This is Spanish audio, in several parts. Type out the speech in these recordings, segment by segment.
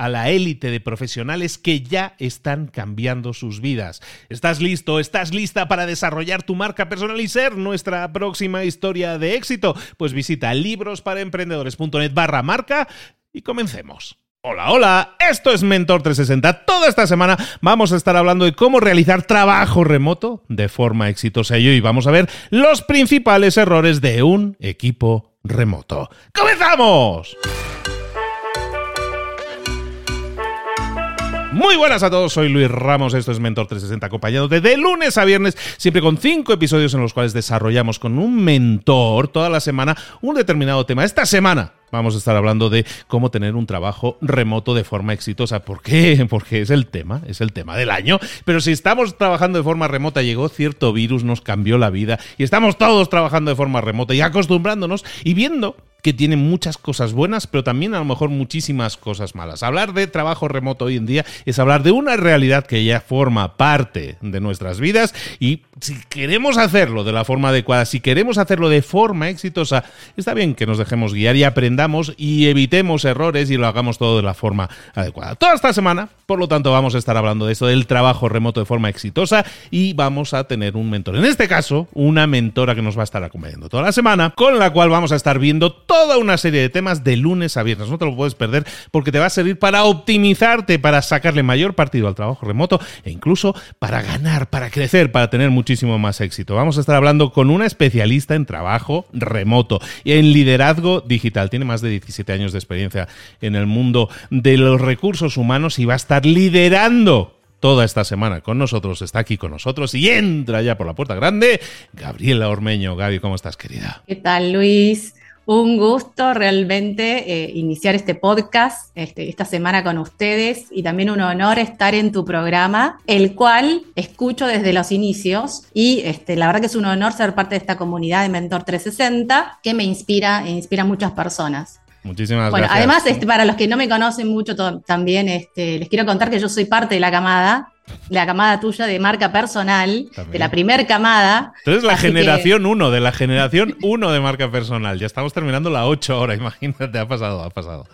a la élite de profesionales que ya están cambiando sus vidas. ¿Estás listo? ¿Estás lista para desarrollar tu marca personal y ser nuestra próxima historia de éxito? Pues visita librosparaemprendedores.net barra marca y comencemos. Hola, hola, esto es Mentor 360. Toda esta semana vamos a estar hablando de cómo realizar trabajo remoto de forma exitosa y hoy vamos a ver los principales errores de un equipo remoto. ¡Comenzamos! Muy buenas a todos, soy Luis Ramos, esto es Mentor 360 acompañado de, lunes a viernes, siempre con cinco episodios en los cuales desarrollamos con un mentor toda la semana un determinado tema. Esta semana vamos a estar hablando de cómo tener un trabajo remoto de forma exitosa. ¿Por qué? Porque es el tema, es el tema del año. Pero si estamos trabajando de forma remota, llegó cierto virus, nos cambió la vida y estamos todos trabajando de forma remota y acostumbrándonos y viendo que tiene muchas cosas buenas, pero también a lo mejor muchísimas cosas malas. Hablar de trabajo remoto hoy en día es hablar de una realidad que ya forma parte de nuestras vidas y si queremos hacerlo de la forma adecuada, si queremos hacerlo de forma exitosa, está bien que nos dejemos guiar y aprendamos y evitemos errores y lo hagamos todo de la forma adecuada. Toda esta semana, por lo tanto, vamos a estar hablando de esto del trabajo remoto de forma exitosa y vamos a tener un mentor. En este caso, una mentora que nos va a estar acompañando toda la semana, con la cual vamos a estar viendo toda una serie de temas de lunes a viernes. No te lo puedes perder porque te va a servir para optimizarte, para sacarle mayor partido al trabajo remoto e incluso para ganar, para crecer, para tener muchísimo más éxito. Vamos a estar hablando con una especialista en trabajo remoto y en liderazgo digital. Tiene más de 17 años de experiencia en el mundo de los recursos humanos y va a estar liderando toda esta semana con nosotros, está aquí con nosotros y entra ya por la puerta grande Gabriela Ormeño. Gaby, ¿cómo estás, querida? ¿Qué tal, Luis? Un gusto realmente eh, iniciar este podcast este, esta semana con ustedes y también un honor estar en tu programa, el cual escucho desde los inicios y este, la verdad que es un honor ser parte de esta comunidad de Mentor 360 que me inspira e inspira a muchas personas. Muchísimas bueno, gracias. Además, este, para los que no me conocen mucho también, este, les quiero contar que yo soy parte de la camada la camada tuya de marca personal, de la primer camada. Entonces la generación 1, de la generación 1 de marca personal. Ya estamos terminando la 8 ahora, imagínate, ha pasado, ha pasado.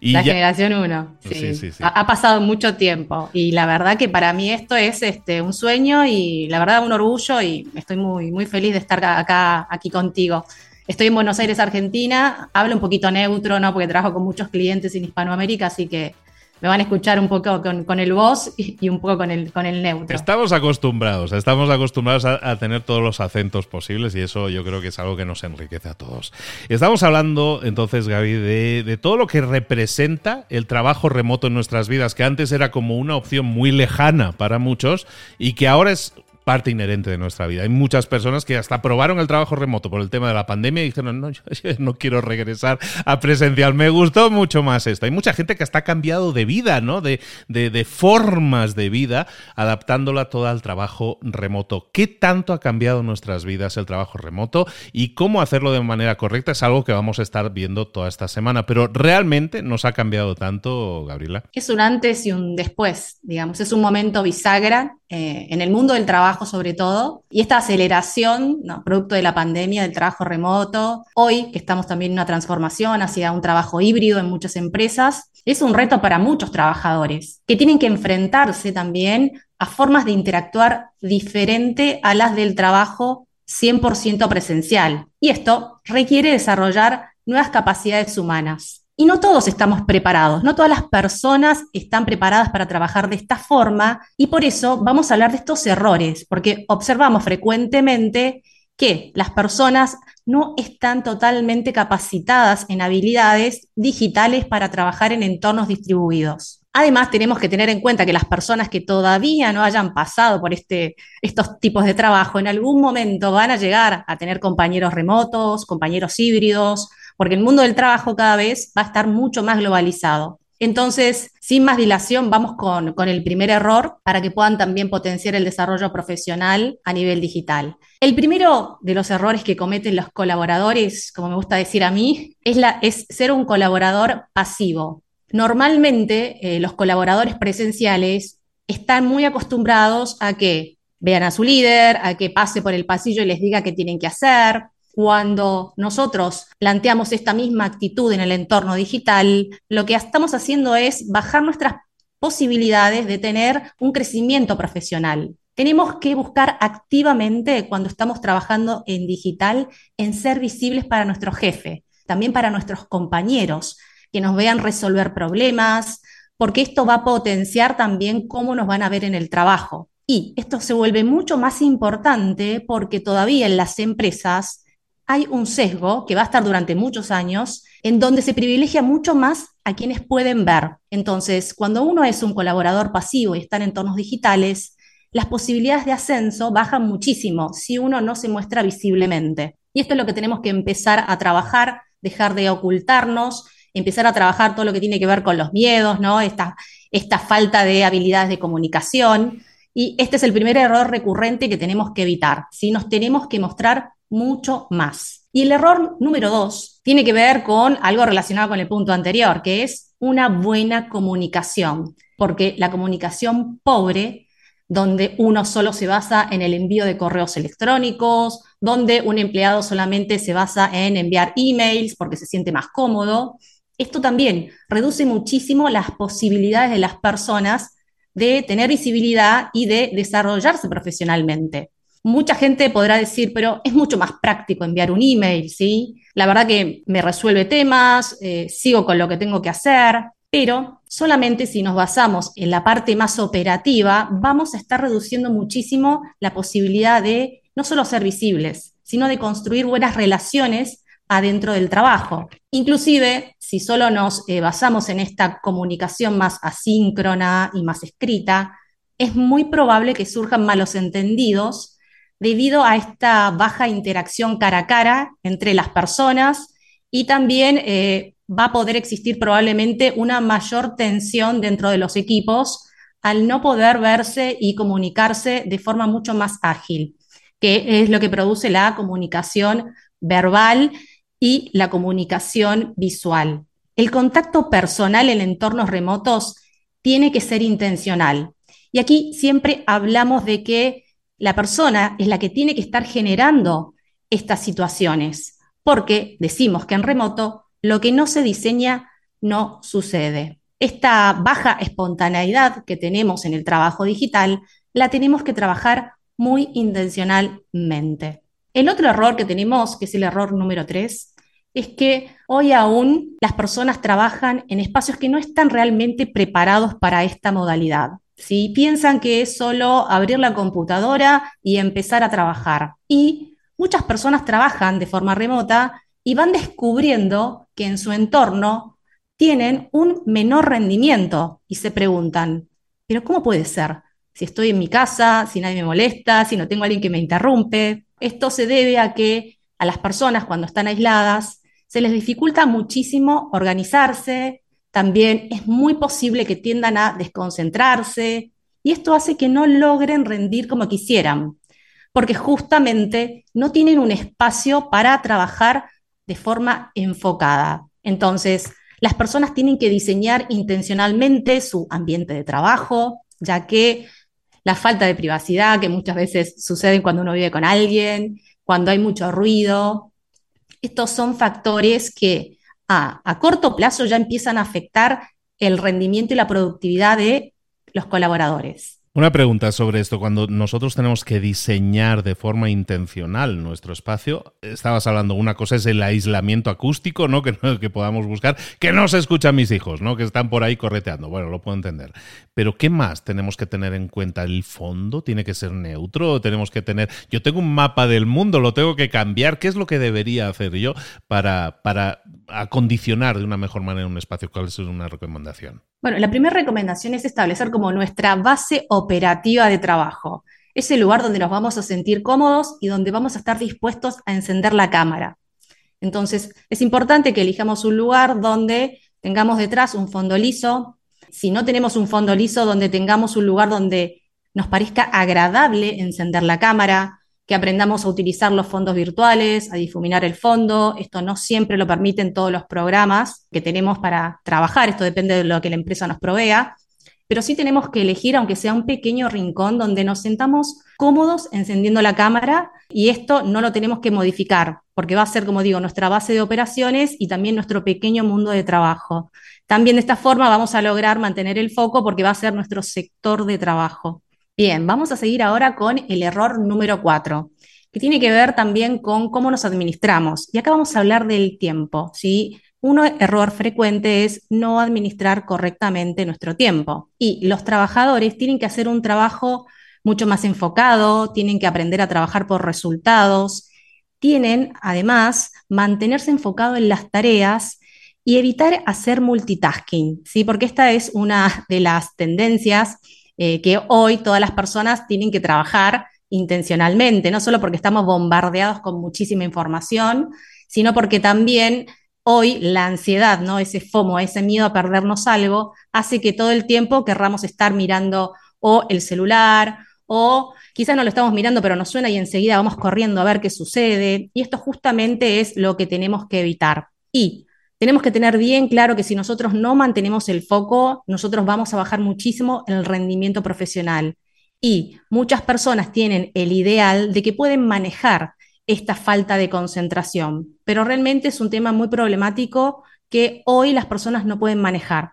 la generación 1, sí. Sí, sí, Ha, pasado mucho tiempo. Y la verdad que para mí esto es este, un sueño y la verdad un orgullo y estoy muy, muy feliz de estar acá, aquí contigo. Estoy en Buenos Aires, Argentina. Hablo un poquito neutro, ¿no? Porque trabajo con muchos clientes en Hispanoamérica, así que me van a escuchar un poco con, el voz y, un poco con el, con el neutro. Estamos acostumbrados, estamos acostumbrados a, tener todos los acentos posibles y eso yo creo que es algo que nos enriquece a todos. Estamos hablando entonces, Gaby, de, de todo lo que representa el trabajo remoto en nuestras vidas, que antes era como una opción muy lejana para muchos y que ahora es parte inherente de nuestra vida. Hay muchas personas que hasta probaron el trabajo remoto por el tema de la pandemia y dijeron, no, yo, no quiero regresar a presencial, me gustó mucho más esto. Hay mucha gente que ha cambiado de vida, ¿no? De, de, formas de vida, adaptándola toda al trabajo remoto. ¿Qué tanto ha cambiado nuestras vidas el trabajo remoto y cómo hacerlo de manera correcta? Es algo que vamos a estar viendo toda esta semana, pero realmente nos ha cambiado tanto, Gabriela. Es un antes y un después, digamos, es un momento bisagra eh, en el mundo del trabajo sobre todo, y esta aceleración, producto de la pandemia, del trabajo remoto, hoy que estamos también en una transformación hacia un trabajo híbrido en muchas empresas, es un reto para muchos trabajadores que tienen que enfrentarse también a formas de interactuar diferente a las del trabajo 100% presencial. Y esto requiere desarrollar nuevas capacidades humanas. Y no todos estamos preparados, no todas las personas están preparadas para trabajar de esta forma y por eso vamos a hablar de estos errores, porque observamos frecuentemente que las personas no están totalmente capacitadas en habilidades digitales para trabajar en entornos distribuidos. Además, tenemos que tener en cuenta que las personas que todavía no hayan pasado por este, estos tipos de trabajo, en algún momento van a llegar a tener compañeros remotos, compañeros híbridos, porque el mundo del trabajo cada vez va a estar mucho más globalizado. Entonces, sin más dilación, vamos con, el primer error para que puedan también potenciar el desarrollo profesional a nivel digital. El primero de los errores que cometen los colaboradores, como me gusta decir a mí, es, la, es ser un colaborador pasivo. Normalmente, eh, los colaboradores presenciales están muy acostumbrados a que vean a su líder, a que pase por el pasillo y les diga qué tienen que hacer, cuando nosotros planteamos esta misma actitud en el entorno digital, lo que estamos haciendo es bajar nuestras posibilidades de tener un crecimiento profesional. Tenemos que buscar activamente, cuando estamos trabajando en digital, en ser visibles para nuestro jefe, también para nuestros compañeros, que nos vean resolver problemas, porque esto va a potenciar también cómo nos van a ver en el trabajo. Y esto se vuelve mucho más importante porque todavía en las empresas hay un sesgo que va a estar durante muchos años en donde se privilegia mucho más a quienes pueden ver. Entonces, cuando uno es un colaborador pasivo y está en entornos digitales, las posibilidades de ascenso bajan muchísimo si uno no se muestra visiblemente. Y esto es lo que tenemos que empezar a trabajar, dejar de ocultarnos, empezar a trabajar todo lo que tiene que ver con los miedos, ¿no? Esta, esta falta de habilidades de comunicación. Y este es el primer error recurrente que tenemos que evitar. Si nos tenemos que mostrar mucho más. Y el error número dos tiene que ver con algo relacionado con el punto anterior, que es una buena comunicación, porque la comunicación pobre, donde uno solo se basa en el envío de correos electrónicos, donde un empleado solamente se basa en enviar emails porque se siente más cómodo, esto también reduce muchísimo las posibilidades de las personas de tener visibilidad y de desarrollarse profesionalmente. Mucha gente podrá decir, pero es mucho más práctico enviar un email, ¿sí? La verdad que me resuelve temas, eh, sigo con lo que tengo que hacer, pero solamente si nos basamos en la parte más operativa, vamos a estar reduciendo muchísimo la posibilidad de no solo ser visibles, sino de construir buenas relaciones adentro del trabajo. Inclusive, si solo nos eh, basamos en esta comunicación más asíncrona y más escrita, es muy probable que surjan malos entendidos debido a esta baja interacción cara a cara entre las personas y también eh, va a poder existir probablemente una mayor tensión dentro de los equipos al no poder verse y comunicarse de forma mucho más ágil, que es lo que produce la comunicación verbal y la comunicación visual. El contacto personal en entornos remotos tiene que ser intencional. Y aquí siempre hablamos de que la persona es la que tiene que estar generando estas situaciones, porque decimos que en remoto lo que no se diseña no sucede. Esta baja espontaneidad que tenemos en el trabajo digital la tenemos que trabajar muy intencionalmente. El otro error que tenemos, que es el error número tres, es que hoy aún las personas trabajan en espacios que no están realmente preparados para esta modalidad. Si piensan que es solo abrir la computadora y empezar a trabajar. Y muchas personas trabajan de forma remota y van descubriendo que en su entorno tienen un menor rendimiento y se preguntan, pero ¿cómo puede ser? si estoy en mi casa, si nadie me molesta, si no tengo a alguien que me interrumpe. Esto se debe a que a las personas cuando están aisladas se les dificulta muchísimo organizarse, también es muy posible que tiendan a desconcentrarse y esto hace que no logren rendir como quisieran, porque justamente no tienen un espacio para trabajar de forma enfocada. Entonces, las personas tienen que diseñar intencionalmente su ambiente de trabajo, ya que la falta de privacidad que muchas veces sucede cuando uno vive con alguien, cuando hay mucho ruido. Estos son factores que a, corto plazo ya empiezan a afectar el rendimiento y la productividad de los colaboradores. Una pregunta sobre esto. Cuando nosotros tenemos que diseñar de forma intencional nuestro espacio, estabas hablando, una cosa es el aislamiento acústico, ¿no? Que, que podamos buscar, que no se escuchan mis hijos, ¿no? Que están por ahí correteando. Bueno, lo puedo entender. Pero ¿qué más tenemos que tener en cuenta? ¿El fondo tiene que ser neutro? ¿O tenemos que tener... Yo tengo un mapa del mundo, lo tengo que cambiar. ¿Qué es lo que debería hacer yo para, para acondicionar de una mejor manera un espacio? ¿Cuál es una recomendación? Bueno, la primera recomendación es establecer como nuestra base operativa de trabajo. Ese lugar donde nos vamos a sentir cómodos y donde vamos a estar dispuestos a encender la cámara. Entonces, es importante que elijamos un lugar donde tengamos detrás un fondo liso. Si no tenemos un fondo liso, donde tengamos un lugar donde nos parezca agradable encender la cámara, que aprendamos a utilizar los fondos virtuales, a difuminar el fondo. Esto no siempre lo permiten todos los programas que tenemos para trabajar, esto depende de lo que la empresa nos provea, pero sí tenemos que elegir, aunque sea un pequeño rincón, donde nos sentamos cómodos encendiendo la cámara y esto no lo tenemos que modificar, porque va a ser, como digo, nuestra base de operaciones y también nuestro pequeño mundo de trabajo. También de esta forma vamos a lograr mantener el foco porque va a ser nuestro sector de trabajo. Bien, vamos a seguir ahora con el error número cuatro, que tiene que ver también con cómo nos administramos. Y acá vamos a hablar del tiempo, ¿sí? Un error frecuente es no administrar correctamente nuestro tiempo. Y los trabajadores tienen que hacer un trabajo mucho más enfocado, tienen que aprender a trabajar por resultados, tienen además mantenerse enfocado en las tareas y evitar hacer multitasking, ¿sí? Porque esta es una de las tendencias eh, que hoy todas las personas tienen que trabajar intencionalmente, no solo porque estamos bombardeados con muchísima información, sino porque también hoy la ansiedad, ¿no? Ese FOMO, ese miedo a perdernos algo, hace que todo el tiempo querramos estar mirando o el celular o quizás no lo estamos mirando, pero nos suena y enseguida vamos corriendo a ver qué sucede. Y esto justamente es lo que tenemos que evitar. Y tenemos que tener bien claro que si nosotros no mantenemos el foco, nosotros vamos a bajar muchísimo el rendimiento profesional. Y muchas personas tienen el ideal de que pueden manejar esta falta de concentración, pero realmente es un tema muy problemático que hoy las personas no pueden manejar.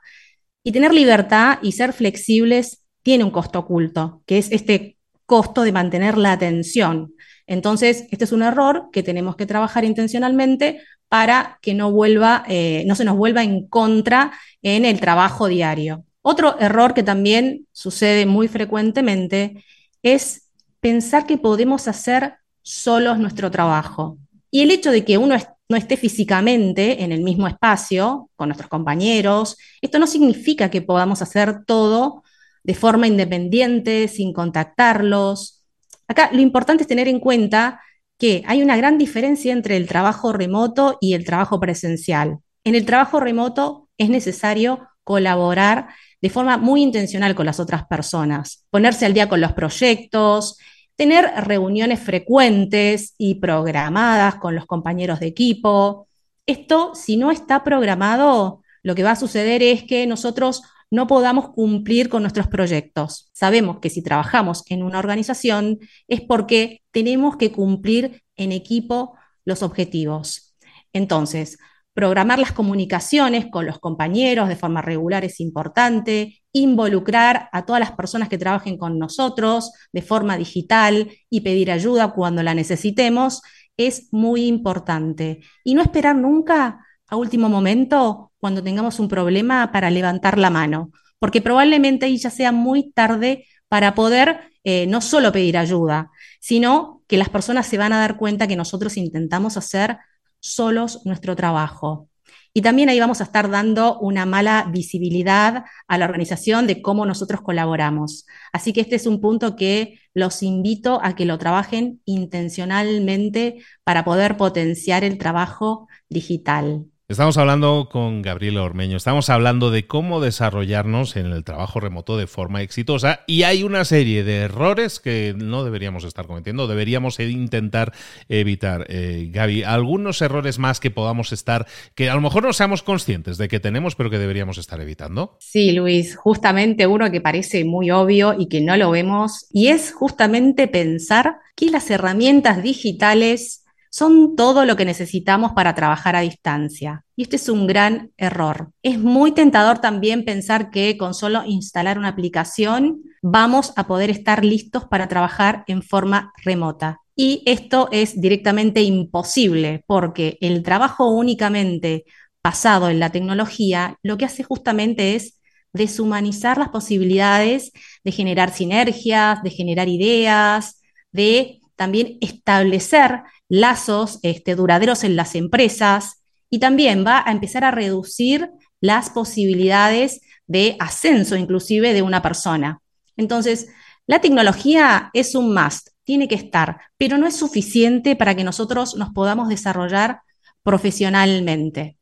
Y tener libertad y ser flexibles tiene un costo oculto, que es este costo de mantener la atención. Entonces, este es un error que tenemos que trabajar intencionalmente para que no, vuelva, eh, no se nos vuelva en contra en el trabajo diario. Otro error que también sucede muy frecuentemente es pensar que podemos hacer solos nuestro trabajo. Y el hecho de que uno no esté físicamente en el mismo espacio con nuestros compañeros, esto no significa que podamos hacer todo de forma independiente, sin contactarlos. Acá lo importante es tener en cuenta que hay una gran diferencia entre el trabajo remoto y el trabajo presencial. En el trabajo remoto es necesario colaborar de forma muy intencional con las otras personas, ponerse al día con los proyectos, tener reuniones frecuentes y programadas con los compañeros de equipo. Esto, si no está programado, lo que va a suceder es que nosotros no podamos cumplir con nuestros proyectos. Sabemos que si trabajamos en una organización es porque tenemos que cumplir en equipo los objetivos. Entonces, programar las comunicaciones con los compañeros de forma regular es importante, involucrar a todas las personas que trabajen con nosotros de forma digital y pedir ayuda cuando la necesitemos es muy importante. Y no esperar nunca a último momento cuando tengamos un problema para levantar la mano, porque probablemente ahí ya sea muy tarde para poder eh, no solo pedir ayuda, sino que las personas se van a dar cuenta que nosotros intentamos hacer solos nuestro trabajo. Y también ahí vamos a estar dando una mala visibilidad a la organización de cómo nosotros colaboramos. Así que este es un punto que los invito a que lo trabajen intencionalmente para poder potenciar el trabajo digital. Estamos hablando con Gabriela Ormeño, estamos hablando de cómo desarrollarnos en el trabajo remoto de forma exitosa y hay una serie de errores que no deberíamos estar cometiendo, deberíamos intentar evitar. Eh, Gaby, algunos errores más que podamos estar, que a lo mejor no seamos conscientes de que tenemos, pero que deberíamos estar evitando. Sí, Luis, justamente uno que parece muy obvio y que no lo vemos, y es justamente pensar que las herramientas digitales son todo lo que necesitamos para trabajar a distancia. Y este es un gran error. Es muy tentador también pensar que con solo instalar una aplicación vamos a poder estar listos para trabajar en forma remota. Y esto es directamente imposible porque el trabajo únicamente basado en la tecnología lo que hace justamente es deshumanizar las posibilidades de generar sinergias, de generar ideas, de también establecer lazos este, duraderos en las empresas y también va a empezar a reducir las posibilidades de ascenso inclusive de una persona. Entonces, la tecnología es un must, tiene que estar, pero no es suficiente para que nosotros nos podamos desarrollar profesionalmente.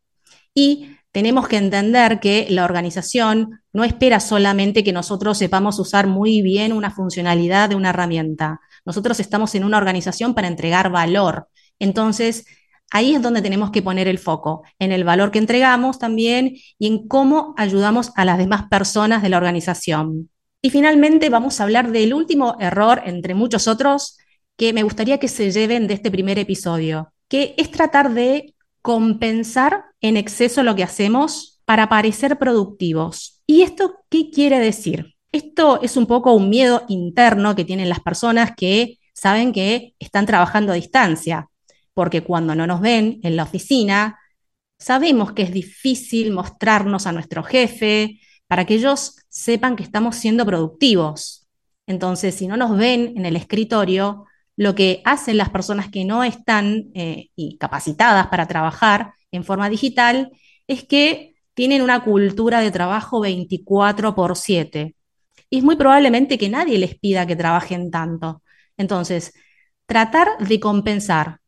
Y tenemos que entender que la organización no espera solamente que nosotros sepamos usar muy bien una funcionalidad de una herramienta. Nosotros estamos en una organización para entregar valor. Entonces, ahí es donde tenemos que poner el foco, en el valor que entregamos también y en cómo ayudamos a las demás personas de la organización. Y finalmente vamos a hablar del último error, entre muchos otros, que me gustaría que se lleven de este primer episodio, que es tratar de compensar en exceso lo que hacemos para parecer productivos. ¿Y esto qué quiere decir? Esto es un poco un miedo interno que tienen las personas que saben que están trabajando a distancia, porque cuando no nos ven en la oficina, sabemos que es difícil mostrarnos a nuestro jefe para que ellos sepan que estamos siendo productivos. Entonces, si no nos ven en el escritorio, lo que hacen las personas que no están eh, capacitadas para trabajar en forma digital es que tienen una cultura de trabajo 24 por 7 y es muy probablemente que nadie les pida que trabajen tanto. Entonces, tratar de compensar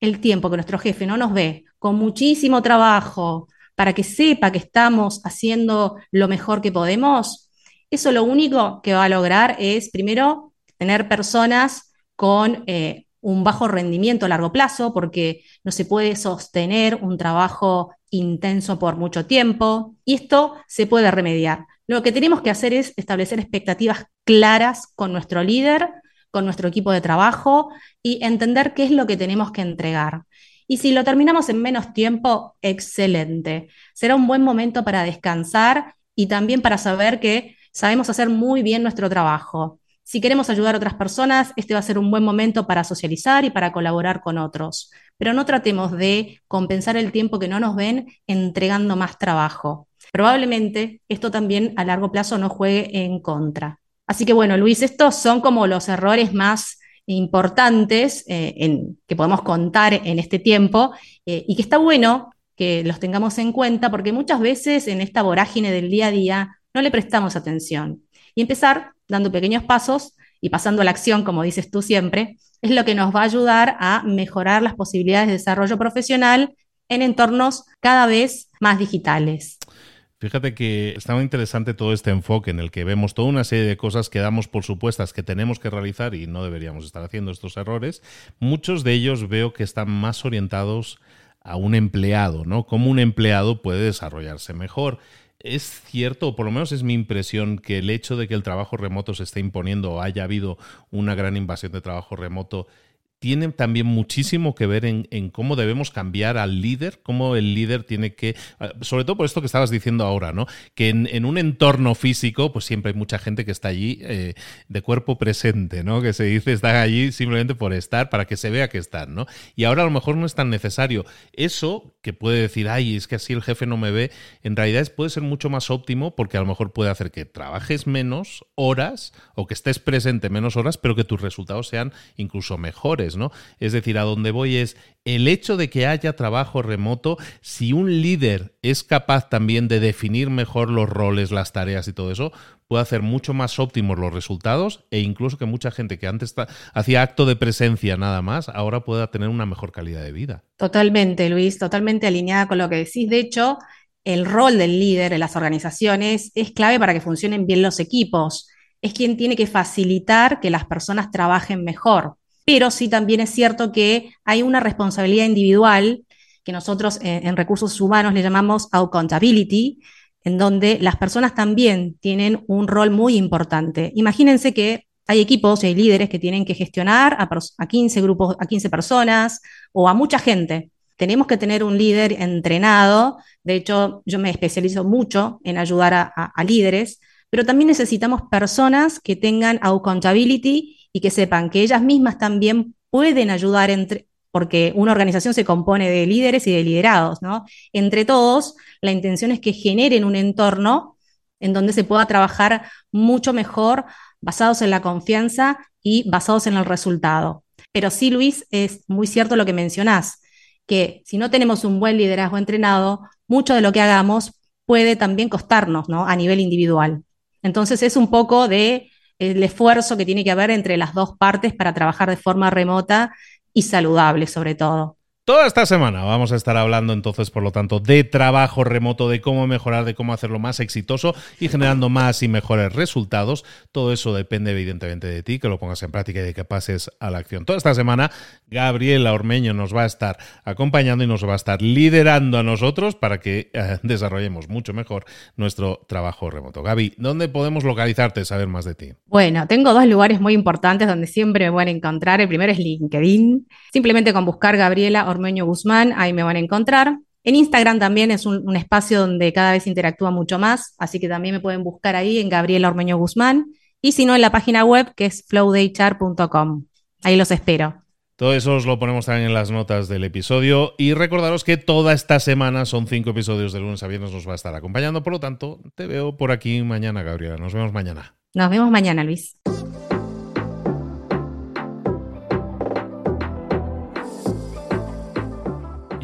el tiempo que nuestro jefe no nos ve con muchísimo trabajo para que sepa que estamos haciendo lo mejor que podemos, eso lo único que va a lograr es, primero, tener personas con eh, un bajo rendimiento a largo plazo, porque no se puede sostener un trabajo intenso por mucho tiempo, y esto se puede remediar. Lo que tenemos que hacer es establecer expectativas claras con nuestro líder, con nuestro equipo de trabajo y entender qué es lo que tenemos que entregar. Y si lo terminamos en menos tiempo, excelente. Será un buen momento para descansar y también para saber que sabemos hacer muy bien nuestro trabajo. Si queremos ayudar a otras personas, este va a ser un buen momento para socializar y para colaborar con otros. Pero no tratemos de compensar el tiempo que no nos ven entregando más trabajo probablemente esto también a largo plazo no juegue en contra. Así que bueno, Luis, estos son como los errores más importantes eh, que podemos contar en este tiempo eh, y que está bueno que los tengamos en cuenta porque muchas veces en esta vorágine del día a día no le prestamos atención. Y empezar dando pequeños pasos y pasando a la acción, como dices tú siempre, es lo que nos va a ayudar a mejorar las posibilidades de desarrollo profesional en entornos cada vez más digitales. Fíjate que está muy interesante todo este enfoque en el que vemos toda una serie de cosas que damos por supuestas que tenemos que realizar y no deberíamos estar haciendo estos errores. Muchos de ellos veo que están más orientados a un empleado, ¿no? Cómo un empleado puede desarrollarse mejor. Es cierto, o por lo menos es mi impresión, que el hecho de que el trabajo remoto se esté imponiendo o haya habido una gran invasión de trabajo remoto tiene también muchísimo que ver en, cómo debemos cambiar al líder, cómo el líder tiene que, ah, sobre todo por esto que estabas diciendo ahora, ¿no? Que en, un entorno físico, pues siempre hay mucha gente que está allí eh, de cuerpo presente, ¿no? Que se dice están allí simplemente por estar, para que se vea que están, ¿no? Y ahora a lo mejor no es tan necesario. Eso que puede decir, ay, es que así el jefe no me ve, en realidad puede ser mucho más óptimo porque a lo mejor puede hacer que trabajes menos horas o que estés presente menos horas, pero que tus resultados sean incluso mejores. Es decir, a donde voy es el hecho de que haya trabajo remoto, si un líder es capaz también de definir mejor los roles, las tareas y todo eso, puede hacer mucho más óptimos los resultados e incluso que mucha gente que antes hacía acto de presencia nada más, ahora pueda tener una mejor calidad de vida. Totalmente, Luis, totalmente alineada con lo que decís. De hecho, el rol del líder en las organizaciones es clave para que funcionen bien los equipos. Es quien tiene que facilitar que las personas trabajen mejor pero sí también es cierto que hay una responsabilidad individual que nosotros en, recursos humanos le llamamos accountability, en donde las personas también tienen un rol muy importante. Imagínense que hay equipos y hay líderes que tienen que gestionar a, 15 grupos, a 15 personas o a mucha gente. Tenemos que tener un líder entrenado. De hecho, yo me especializo mucho en ayudar a, a líderes, pero también necesitamos personas que tengan accountability y que sepan que ellas mismas también pueden ayudar entre, porque una organización se compone de líderes y de liderados, ¿no? Entre todos, la intención es que generen un entorno en donde se pueda trabajar mucho mejor basados en la confianza y basados en el resultado. Pero sí, Luis, es muy cierto lo que mencionás, que si no tenemos un buen liderazgo entrenado, mucho de lo que hagamos puede también costarnos, ¿no? A nivel individual. Entonces es un poco de el esfuerzo que tiene que haber entre las dos partes para trabajar de forma remota y saludable sobre todo. Toda esta semana vamos a estar hablando entonces, por lo tanto, de trabajo remoto, de cómo mejorar, de cómo hacerlo más exitoso y generando más y mejores resultados. Todo eso depende evidentemente de ti, que lo pongas en práctica y de que pases a la acción. Toda esta semana, Gabriela Ormeño nos va a estar acompañando y nos va a estar liderando a nosotros para que eh, desarrollemos mucho mejor nuestro trabajo remoto. Gaby, ¿dónde podemos localizarte, saber más de ti? Bueno, tengo dos lugares muy importantes donde siempre me pueden encontrar. El primero es LinkedIn. Simplemente con buscar Gabriela Ormeño Ormeño Guzmán, ahí me van a encontrar. En Instagram también es un, espacio donde cada vez interactúa mucho más, así que también me pueden buscar ahí en Gabriela Ormeño Guzmán. Y si no, en la página web que es flowdaychar.com. Ahí los espero. Todo eso os lo ponemos también en las notas del episodio. Y recordaros que toda esta semana son cinco episodios de lunes a viernes, nos va a estar acompañando. Por lo tanto, te veo por aquí mañana, Gabriela. Nos vemos mañana. Nos vemos mañana, Luis.